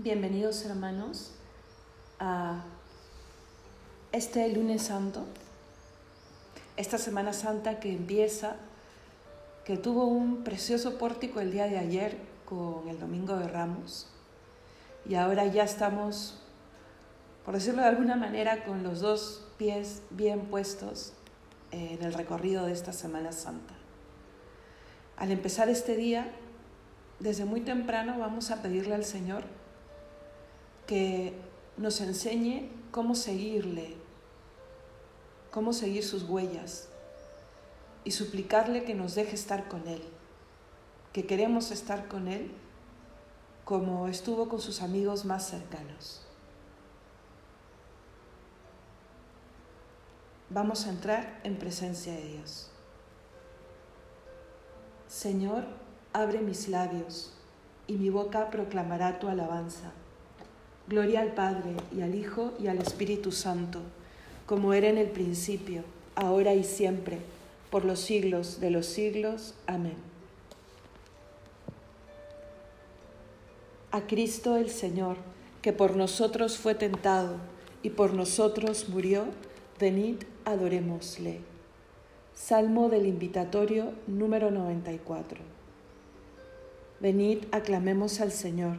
Bienvenidos hermanos a este lunes santo, esta Semana Santa que empieza, que tuvo un precioso pórtico el día de ayer con el Domingo de Ramos y ahora ya estamos, por decirlo de alguna manera, con los dos pies bien puestos en el recorrido de esta Semana Santa. Al empezar este día, desde muy temprano vamos a pedirle al Señor que nos enseñe cómo seguirle, cómo seguir sus huellas y suplicarle que nos deje estar con Él, que queremos estar con Él como estuvo con sus amigos más cercanos. Vamos a entrar en presencia de Dios. Señor, abre mis labios y mi boca proclamará tu alabanza. Gloria al Padre y al Hijo y al Espíritu Santo, como era en el principio, ahora y siempre, por los siglos de los siglos. Amén. A Cristo el Señor, que por nosotros fue tentado y por nosotros murió, venid, adorémosle. Salmo del Invitatorio número 94. Venid, aclamemos al Señor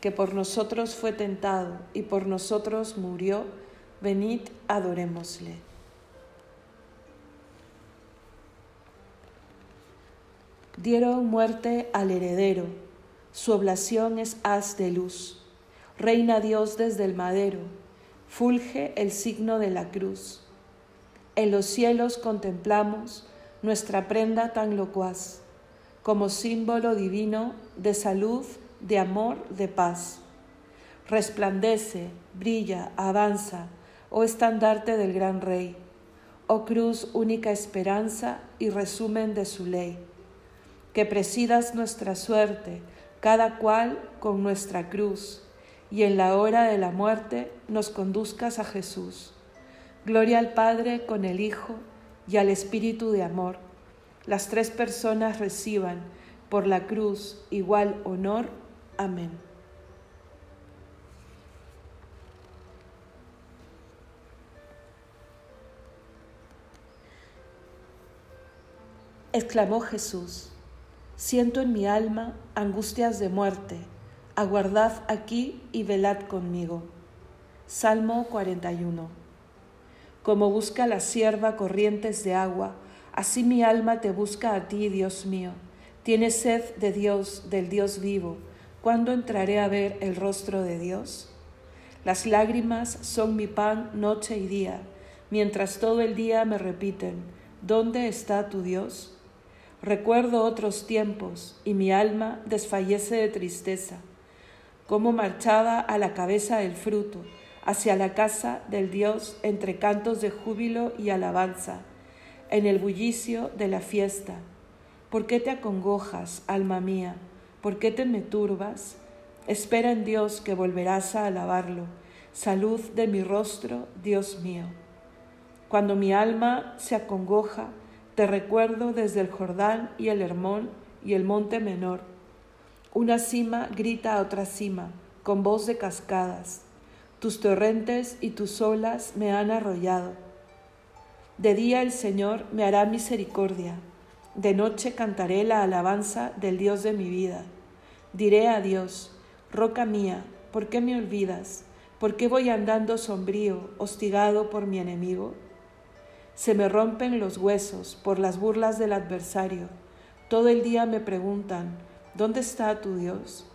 que por nosotros fue tentado y por nosotros murió, venid, adorémosle. Dieron muerte al heredero, su oblación es haz de luz. Reina Dios desde el madero, fulge el signo de la cruz. En los cielos contemplamos nuestra prenda tan locuaz, como símbolo divino de salud de amor, de paz. Resplandece, brilla, avanza, oh estandarte del gran Rey, oh cruz única esperanza y resumen de su ley. Que presidas nuestra suerte, cada cual con nuestra cruz, y en la hora de la muerte nos conduzcas a Jesús. Gloria al Padre con el Hijo y al Espíritu de amor. Las tres personas reciban por la cruz igual honor Amén. Exclamó Jesús, siento en mi alma angustias de muerte, aguardad aquí y velad conmigo. Salmo 41. Como busca la sierva corrientes de agua, así mi alma te busca a ti, Dios mío. Tiene sed de Dios, del Dios vivo ¿Cuándo entraré a ver el rostro de Dios? Las lágrimas son mi pan noche y día, mientras todo el día me repiten, ¿dónde está tu Dios? Recuerdo otros tiempos y mi alma desfallece de tristeza, cómo marchaba a la cabeza del fruto, hacia la casa del Dios entre cantos de júbilo y alabanza, en el bullicio de la fiesta. ¿Por qué te acongojas, alma mía? ¿Por qué te me turbas? Espera en Dios que volverás a alabarlo. Salud de mi rostro, Dios mío. Cuando mi alma se acongoja, te recuerdo desde el Jordán y el Hermón y el monte menor. Una cima grita a otra cima, con voz de cascadas. Tus torrentes y tus olas me han arrollado. De día el Señor me hará misericordia, de noche cantaré la alabanza del Dios de mi vida. Diré a Dios, roca mía, ¿por qué me olvidas? ¿Por qué voy andando sombrío, hostigado por mi enemigo? Se me rompen los huesos por las burlas del adversario. Todo el día me preguntan, ¿dónde está tu Dios?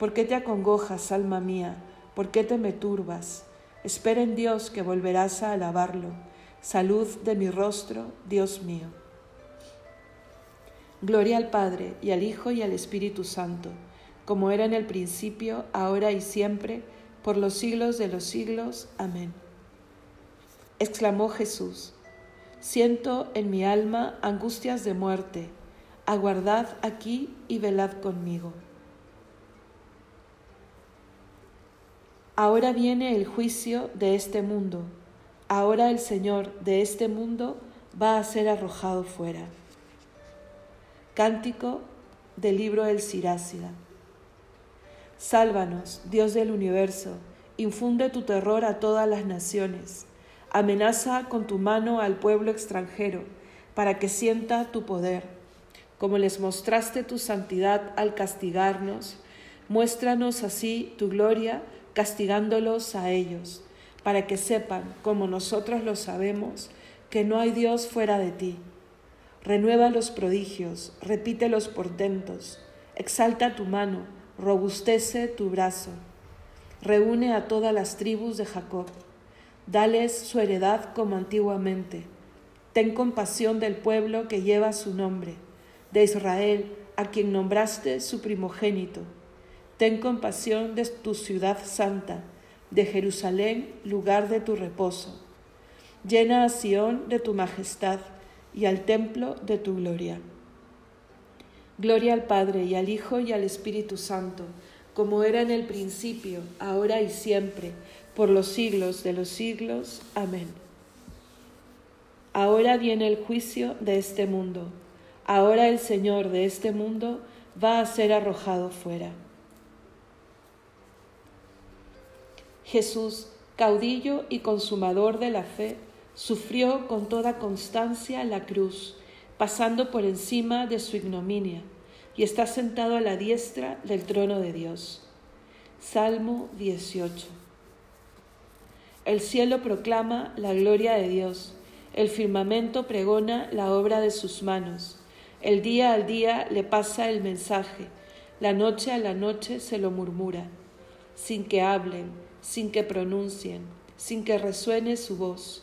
¿Por qué te acongojas, alma mía? ¿Por qué te me turbas? Espera en Dios que volverás a alabarlo Salud de mi rostro, Dios mío. Gloria al Padre y al Hijo y al Espíritu Santo, como era en el principio, ahora y siempre, por los siglos de los siglos. Amén. Exclamó Jesús, siento en mi alma angustias de muerte, aguardad aquí y velad conmigo. Ahora viene el juicio de este mundo ahora el Señor de este mundo va a ser arrojado fuera. Cántico del libro del Sirácida. Sálvanos, Dios del universo, infunde tu terror a todas las naciones, amenaza con tu mano al pueblo extranjero, para que sienta tu poder. Como les mostraste tu santidad al castigarnos, muéstranos así tu gloria, castigándolos a ellos para que sepan, como nosotros lo sabemos, que no hay Dios fuera de ti. Renueva los prodigios, repite los portentos, exalta tu mano, robustece tu brazo. Reúne a todas las tribus de Jacob, dales su heredad como antiguamente. Ten compasión del pueblo que lleva su nombre, de Israel, a quien nombraste su primogénito. Ten compasión de tu ciudad santa de Jerusalén, lugar de tu reposo. Llena a Sión de tu majestad y al templo de tu gloria. Gloria al Padre y al Hijo y al Espíritu Santo, como era en el principio, ahora y siempre, por los siglos de los siglos. Amén. Ahora viene el juicio de este mundo. Ahora el Señor de este mundo va a ser arrojado fuera. Jesús, caudillo y consumador de la fe, sufrió con toda constancia la cruz, pasando por encima de su ignominia, y está sentado a la diestra del trono de Dios. Salmo 18. El cielo proclama la gloria de Dios, el firmamento pregona la obra de sus manos, el día al día le pasa el mensaje, la noche a la noche se lo murmura, sin que hablen sin que pronuncien, sin que resuene su voz.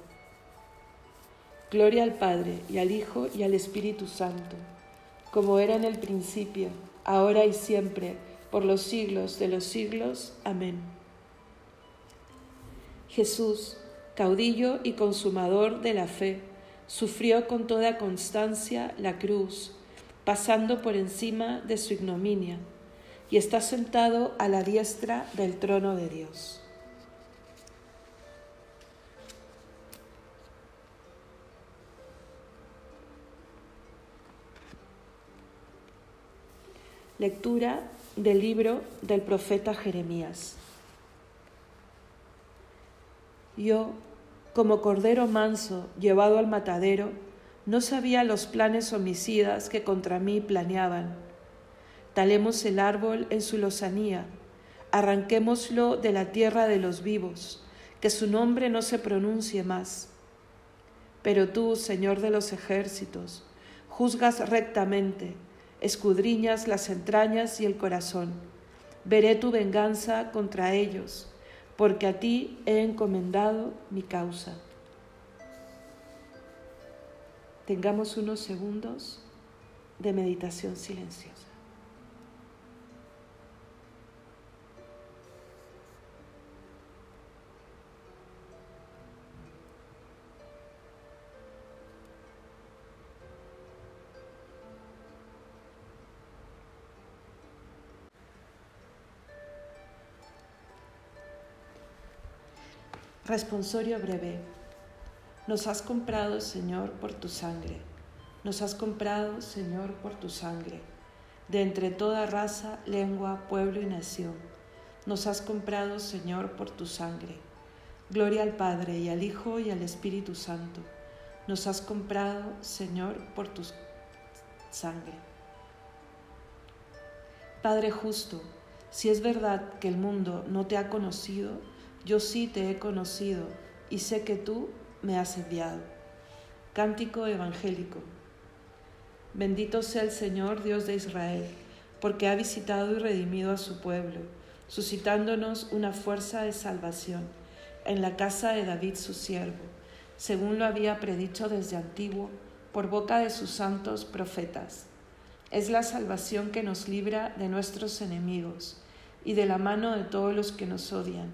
Gloria al Padre y al Hijo y al Espíritu Santo, como era en el principio, ahora y siempre, por los siglos de los siglos. Amén. Jesús, caudillo y consumador de la fe, sufrió con toda constancia la cruz, pasando por encima de su ignominia, y está sentado a la diestra del trono de Dios. Lectura del libro del profeta Jeremías. Yo, como cordero manso llevado al matadero, no sabía los planes homicidas que contra mí planeaban. Talemos el árbol en su lozanía, arranquémoslo de la tierra de los vivos, que su nombre no se pronuncie más. Pero tú, Señor de los ejércitos, juzgas rectamente, escudriñas las entrañas y el corazón. Veré tu venganza contra ellos, porque a ti he encomendado mi causa. Tengamos unos segundos de meditación silenciosa. Responsorio breve. Nos has comprado, Señor, por tu sangre. Nos has comprado, Señor, por tu sangre. De entre toda raza, lengua, pueblo y nación. Nos has comprado, Señor, por tu sangre. Gloria al Padre y al Hijo y al Espíritu Santo. Nos has comprado, Señor, por tu sangre. Padre justo, si es verdad que el mundo no te ha conocido, yo sí te he conocido y sé que tú me has enviado. Cántico evangélico. Bendito sea el Señor Dios de Israel, porque ha visitado y redimido a su pueblo, suscitándonos una fuerza de salvación en la casa de David su siervo, según lo había predicho desde antiguo por boca de sus santos profetas. Es la salvación que nos libra de nuestros enemigos y de la mano de todos los que nos odian.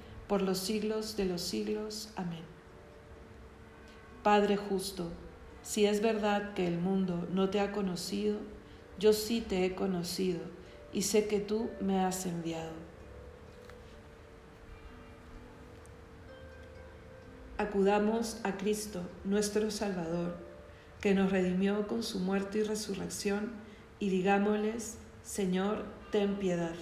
por los siglos de los siglos. Amén. Padre justo, si es verdad que el mundo no te ha conocido, yo sí te he conocido y sé que tú me has enviado. Acudamos a Cristo, nuestro Salvador, que nos redimió con su muerte y resurrección, y digámosles, Señor, ten piedad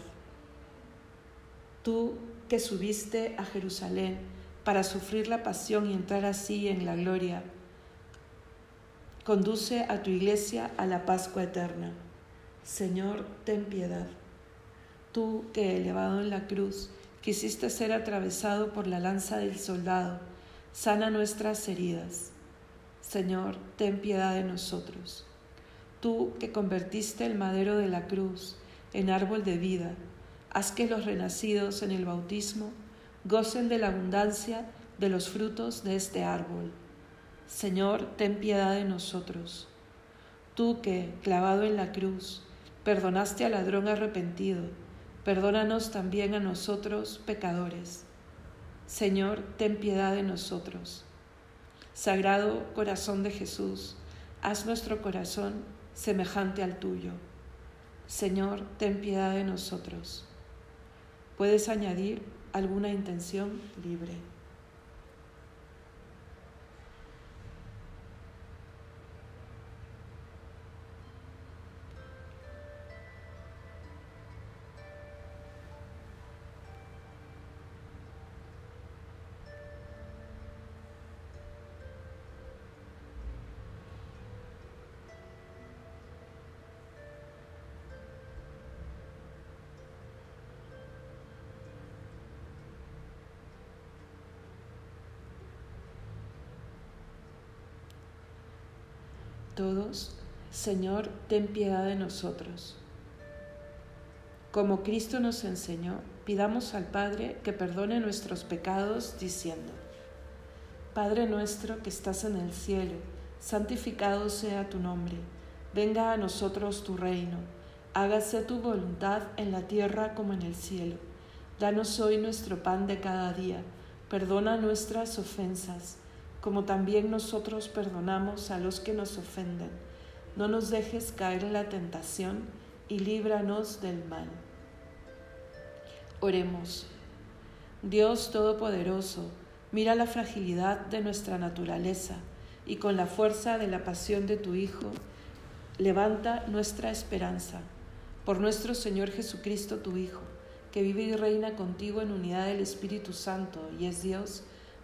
tú que subiste a Jerusalén para sufrir la pasión y entrar así en la gloria, conduce a tu iglesia a la Pascua eterna. Señor, ten piedad. Tú que, elevado en la cruz, quisiste ser atravesado por la lanza del soldado, sana nuestras heridas. Señor, ten piedad de nosotros. Tú que convertiste el madero de la cruz en árbol de vida, haz que los renacidos en el bautismo gocen de la abundancia de los frutos de este árbol. Señor, ten piedad de nosotros. Tú que, clavado en la cruz, perdonaste al ladrón arrepentido, perdónanos también a nosotros pecadores. Señor, ten piedad de nosotros. Sagrado corazón de Jesús, haz nuestro corazón semejante al tuyo. Señor, ten piedad de nosotros. Puedes añadir alguna intención libre. Todos, Señor, ten piedad de nosotros. Como Cristo nos enseñó, pidamos al Padre que perdone nuestros pecados diciendo, Padre nuestro que estás en el cielo, santificado sea tu nombre, venga a nosotros tu reino, hágase tu voluntad en la tierra como en el cielo. Danos hoy nuestro pan de cada día, perdona nuestras ofensas como también nosotros perdonamos a los que nos ofenden. No nos dejes caer en la tentación y líbranos del mal. Oremos. Dios Todopoderoso, mira la fragilidad de nuestra naturaleza y con la fuerza de la pasión de tu Hijo, levanta nuestra esperanza. Por nuestro Señor Jesucristo, tu Hijo, que vive y reina contigo en unidad del Espíritu Santo y es Dios,